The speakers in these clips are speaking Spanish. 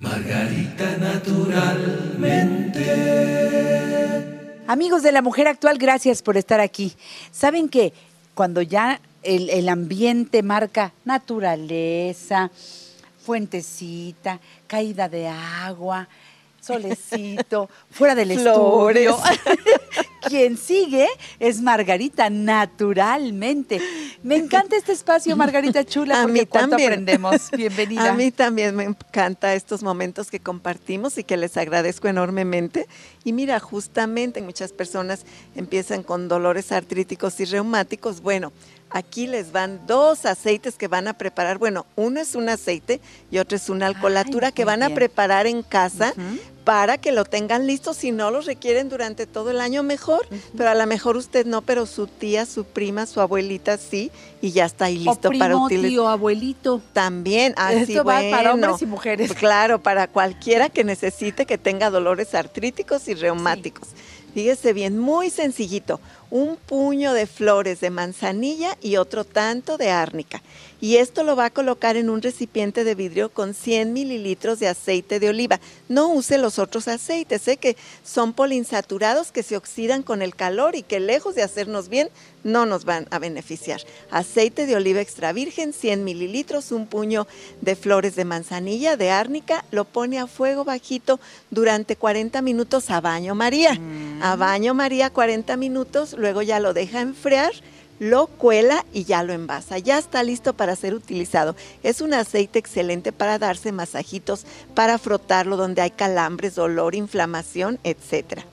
Margarita naturalmente. Amigos de la mujer actual, gracias por estar aquí. ¿Saben que cuando ya el, el ambiente marca naturaleza, fuentecita, caída de agua, solecito, fuera del Flores. estudio. Quien sigue es Margarita, naturalmente. Me encanta este espacio, Margarita Chula, A porque mí cuánto también. aprendemos. Bienvenida. A mí también me encanta estos momentos que compartimos y que les agradezco enormemente. Y mira, justamente muchas personas empiezan con dolores artríticos y reumáticos. Bueno, aquí les van dos aceites que van a preparar. Bueno, uno es un aceite y otro es una alcoholatura Ay, que van a preparar en casa. Para que lo tengan listo. Si no los requieren durante todo el año, mejor. Pero a lo mejor usted no, pero su tía, su prima, su abuelita sí. Y ya está ahí listo o primo, para utilizar. tío, abuelito. También, así Esto va para hombres y mujeres. Claro, para cualquiera que necesite que tenga dolores artríticos y reumáticos. Fíjese bien, muy sencillito. Un puño de flores de manzanilla y otro tanto de árnica. Y esto lo va a colocar en un recipiente de vidrio con 100 mililitros de aceite de oliva. No use los otros aceites, sé que son poliinsaturados que se oxidan con el calor y que lejos de hacernos bien, no nos van a beneficiar. Aceite de oliva extra virgen, 100 mililitros, un puño de flores de manzanilla, de árnica, lo pone a fuego bajito durante 40 minutos a baño María. A baño María 40 minutos, luego ya lo deja enfriar lo cuela y ya lo envasa. Ya está listo para ser utilizado. Es un aceite excelente para darse masajitos, para frotarlo donde hay calambres, dolor, inflamación, etcétera.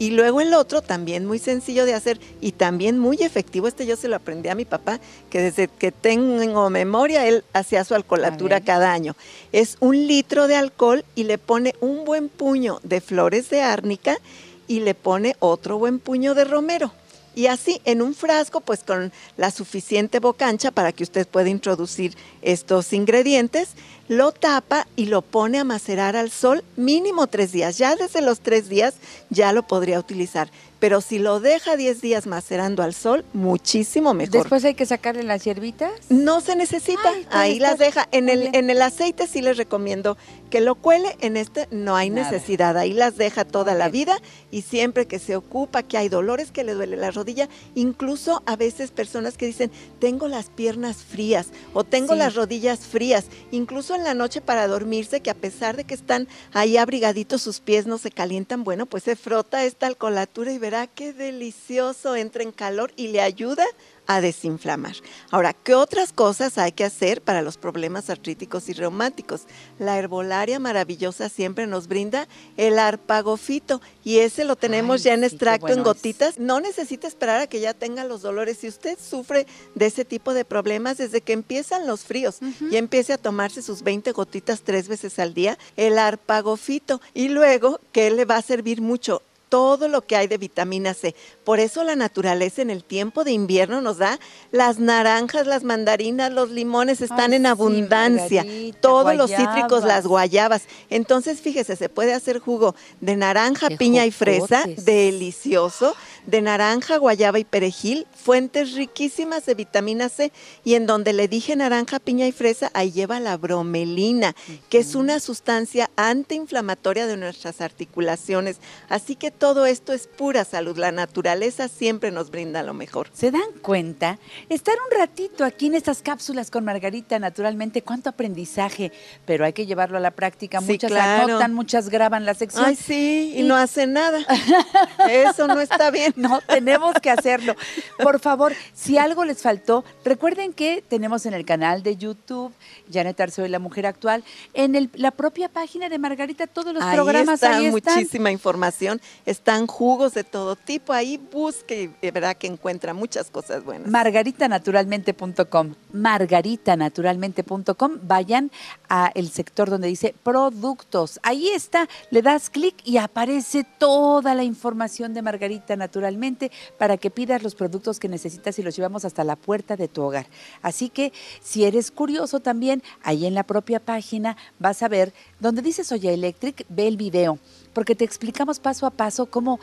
Y luego el otro, también muy sencillo de hacer y también muy efectivo, este yo se lo aprendí a mi papá, que desde que tengo memoria, él hacía su alcoholatura cada año. Es un litro de alcohol y le pone un buen puño de flores de árnica y le pone otro buen puño de romero. Y así en un frasco, pues con la suficiente boca ancha para que usted pueda introducir estos ingredientes, lo tapa y lo pone a macerar al sol mínimo tres días. Ya desde los tres días ya lo podría utilizar. Pero si lo deja 10 días macerando al sol, muchísimo mejor. Después hay que sacarle las hierbitas. No se necesita, Ay, puede ahí las deja. En el, en el aceite sí les recomiendo que lo cuele, en este no hay Nada. necesidad, ahí las deja toda la vida y siempre que se ocupa, que hay dolores, que le duele la rodilla, incluso a veces personas que dicen, tengo las piernas frías o tengo Sí. las rodillas frías, incluso en la noche para dormirse, que a pesar de que están ahí abrigaditos, sus pies no se calientan, bueno, pues se frota esta alcoholatura y verá qué delicioso, entra en calor y le ayuda a desinflamar. Ahora, ¿qué otras cosas hay que hacer para los problemas artríticos y reumáticos? La herbolaria maravillosa siempre nos brinda el arpagofito y ese lo tenemos Ay, ya en sí, extracto en es. gotitas. No necesita esperar a que ya tenga los dolores. Si usted sufre de ese tipo de problemas desde que empiezan los fríos y empiece a tomarse sus 20 gotitas tres veces al día, el arpagofito y luego que le va a servir mucho todo lo que hay de vitamina C. Por eso la naturaleza en el tiempo de invierno nos da las naranjas, las mandarinas, los limones están Ay, en abundancia. Todos los cítricos, las guayabas. Entonces, fíjese, se puede hacer jugo de naranja, Qué piña y fresa, delicioso, de naranja, guayaba y perejil, fuentes riquísimas de vitamina C. Y en donde le dije naranja, piña y fresa, ahí lleva la bromelina, que es una sustancia antiinflamatoria de nuestras articulaciones. Así que todo esto es pura salud. La naturaleza siempre nos brinda lo mejor. ¿Se dan cuenta? Estar un ratito aquí en estas cápsulas con Margarita, naturalmente, cuánto aprendizaje, pero hay que llevarlo a la práctica. Sí, Muchas claro. anotan, muchas graban la sección. Ay, sí, y, Y- no hacen nada. Eso no está bien. No, tenemos que hacerlo. Por favor, si algo les faltó, recuerden que tenemos en el canal de YouTube, Janet Arceo y la Mujer Actual, en el- la propia página de Margarita, todos los ahí programas está ahí están. muchísima información, están jugos de todo tipo, ahí busque y verá que encuentra muchas cosas buenas. margaritanaturalmente.com margaritanaturalmente.com vayan a el sector donde dice productos. Ahí está le das clic y aparece toda la información de Margarita Naturalmente para que pidas los productos que necesitas y los llevamos hasta la puerta de tu hogar. Así que si eres curioso también ahí en la propia página vas a ver donde dice Soya Electric ve el video porque te explicamos paso a paso cómo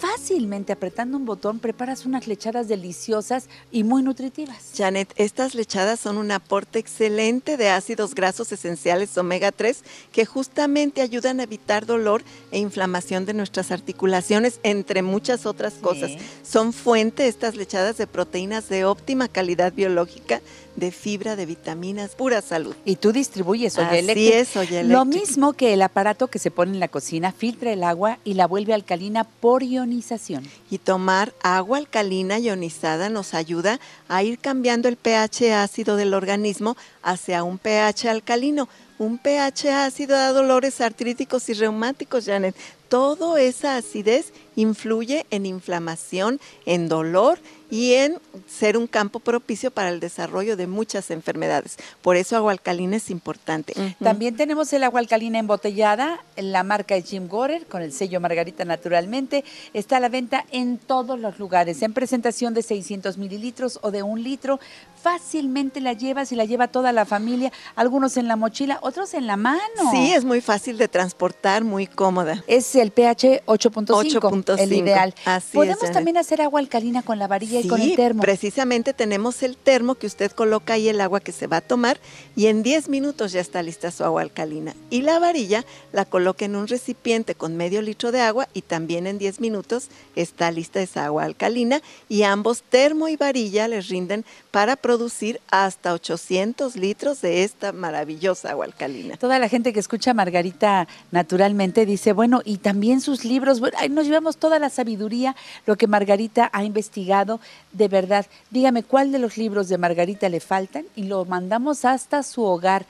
fácilmente apretando un botón preparas unas lechadas deliciosas y muy nutritivas. Janet, estas lechadas son un aporte excelente de ácidos grasos esenciales omega 3 que justamente ayudan a evitar dolor e inflamación de nuestras articulaciones, entre muchas otras cosas. Sí. Son fuente estas lechadas de proteínas de óptima calidad biológica, de fibra, de vitaminas, pura salud. Y tú distribuyes Oye Así Electric. es, Oye Lo Electric. mismo que el aparato que se pone en la cocina filtra el agua y la vuelve alcalina por ionización. Y tomar agua alcalina ionizada nos ayuda a ir cambiando el pH ácido del organismo hacia un pH alcalino. Un pH ácido da dolores artríticos y reumáticos, Janet. Toda esa acidez influye en inflamación, en dolor y en ser un campo propicio para el desarrollo de muchas enfermedades. Por eso agua alcalina es importante. También tenemos el agua alcalina embotellada, la marca es Jim Gorer, con el sello Margarita Naturalmente. Está a la venta en todos los lugares, en presentación de 600 mililitros o de un litro. Fácilmente la llevas y la lleva toda la familia, algunos en la mochila, otros en la mano. Sí, es muy fácil de transportar, muy cómoda. Es el pH 8.5, 8.5, el ideal. así Podemos también hacer agua alcalina con la varilla y con el termo. precisamente tenemos el termo que usted coloca ahí el agua que se va a tomar y en 10 minutos ya está lista su agua alcalina. Y la varilla la coloca en un recipiente con medio litro de agua y también en 10 minutos está lista esa agua alcalina y ambos termo y varilla les rinden para producir hasta 800 litros de esta maravillosa agua alcalina. Toda la gente que escucha Margarita naturalmente dice, bueno, y también sus libros, bueno, nos llevamos toda la sabiduría, lo que Margarita ha investigado, de verdad. Dígame cuál de los libros de Margarita le faltan y lo mandamos hasta su hogar.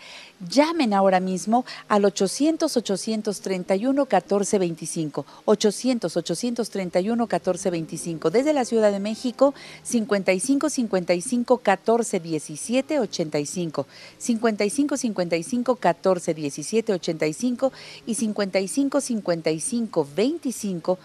Llamen ahora mismo al 800-831-1425. 800-831-1425. Desde la Ciudad de México, 55-55-14-17-85. 55-55-14-17-85 y 55-55-25 8741 55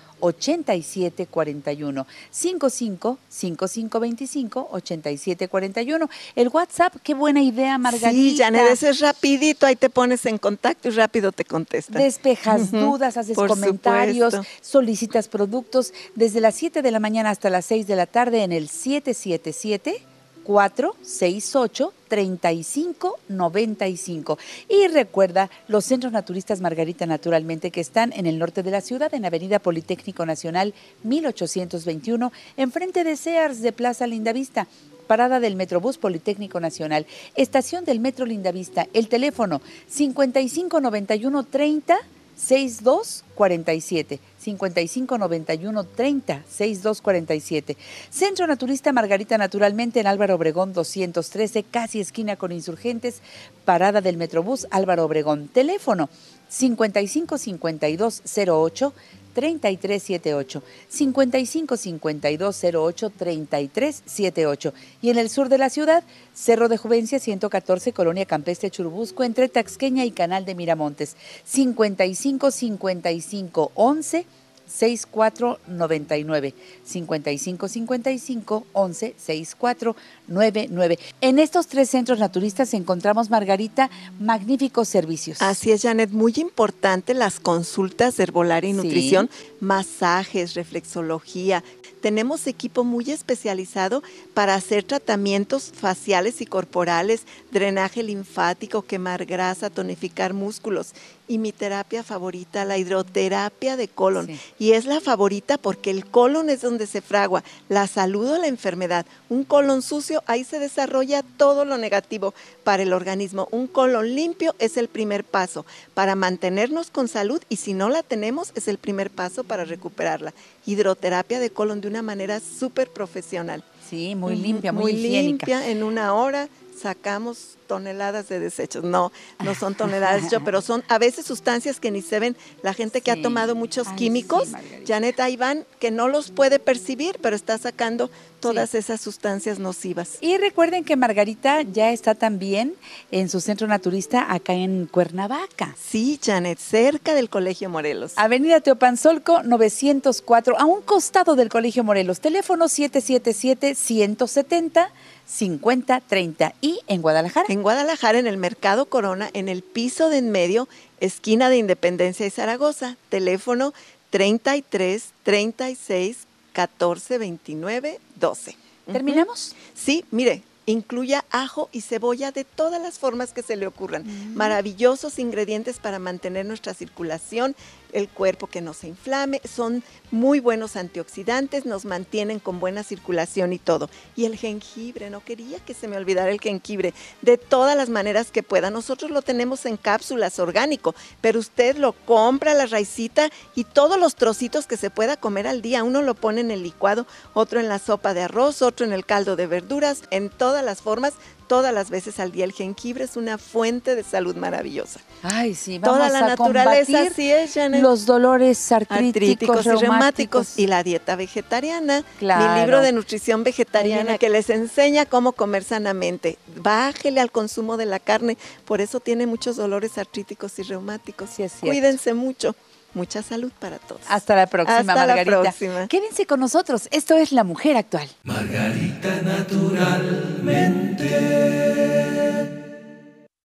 55 25 87 41 el WhatsApp qué buena idea Margarita. Sí, Janet, ese es rapidito, ahí te pones en contacto y rápido te contestan. Despejas Ujú, dudas, haces por comentarios, supuesto. solicitas productos desde las 7 de la mañana hasta las 6 de la tarde en el 777 468 3595. Y recuerda los centros naturistas Margarita Naturalmente que están en el norte de la ciudad, en Avenida Politécnico Nacional 1821, enfrente de Sears de Plaza Lindavista. Parada del Metrobús Politécnico Nacional, estación del Metro Lindavista, el teléfono 5591 30 6247 5591 30 6247 Centro Naturista Margarita Naturalmente en Álvaro Obregón 213 casi esquina con Insurgentes parada del Metrobús Álvaro Obregón. Teléfono 555208 3378 55 52 08 3378 y en el sur de la ciudad Cerro de Juvencia 114 Colonia Campestre Churubusco entre Taxqueña y Canal de Miramontes. 55 55 11 6499 55 55 11 6499 En estos tres centros naturistas encontramos Margarita magníficos servicios. Así es, Janet, muy importante las consultas de herbolaria y Sí. nutrición, masajes, reflexología. Tenemos equipo muy especializado para hacer tratamientos faciales y corporales, drenaje linfático, quemar grasa, tonificar músculos. Y mi terapia favorita, la hidroterapia de colon. Sí. Y es la favorita porque el colon es donde se fragua la salud o la enfermedad. Un colon sucio, ahí se desarrolla todo lo negativo para el organismo. Un colon limpio es el primer paso para mantenernos con salud y si no la tenemos es el primer paso para recuperarla. Hidroterapia de colon de una manera súper profesional. Sí, muy limpia, muy, higiénica. limpia. En una hora sacamos toneladas de desechos. No, no son toneladas desechos, pero son a veces sustancias que ni se ven. La gente que Sí. ha tomado muchos Ay, químicos, sí. Janet, ahí van, que no los puede percibir, pero está sacando todas esas sustancias nocivas. Y recuerden que Margarita ya está también en su centro naturista acá en Cuernavaca. Sí, Janet, cerca del Colegio Morelos. Avenida Teopanzolco 904, a un costado del Colegio Morelos. Teléfono 777-170-5030. Y en Guadalajara. En Guadalajara, en el Mercado Corona, en el piso de en medio, esquina de Independencia y Zaragoza. Teléfono 33 36 14 29 12. ¿Terminamos? Sí, mire, incluya ajo y cebolla de todas las formas que se le ocurran. Mm. Maravillosos ingredientes para mantener nuestra circulación, el cuerpo que no se inflame, son muy buenos antioxidantes, nos mantienen con buena circulación y todo. Y el jengibre, no quería que se me olvidara el jengibre, de todas las maneras que pueda. Nosotros lo tenemos en cápsulas orgánico, pero usted lo compra la raicita y todos los trocitos que se pueda comer al día. Uno lo pone en el licuado, otro en la sopa de arroz, otro en el caldo de verduras, en todas las formas todas las veces al día. El jengibre es una fuente de salud maravillosa. Ay, sí, vamos Toda la a naturaleza, así es, Janet. los dolores artríticos, artríticos y reumáticos y la dieta vegetariana. Claro. Mi libro de nutrición vegetariana que les enseña cómo comer sanamente. Bájele al consumo de la carne, por eso tiene muchos dolores artríticos y reumáticos. Sí, es cierto. Cuídense mucho. Mucha salud para todos. Hasta la próxima, Hasta la Margarita. próxima. Quédense con nosotros. Esto es La Mujer Actual. Margarita naturalmente.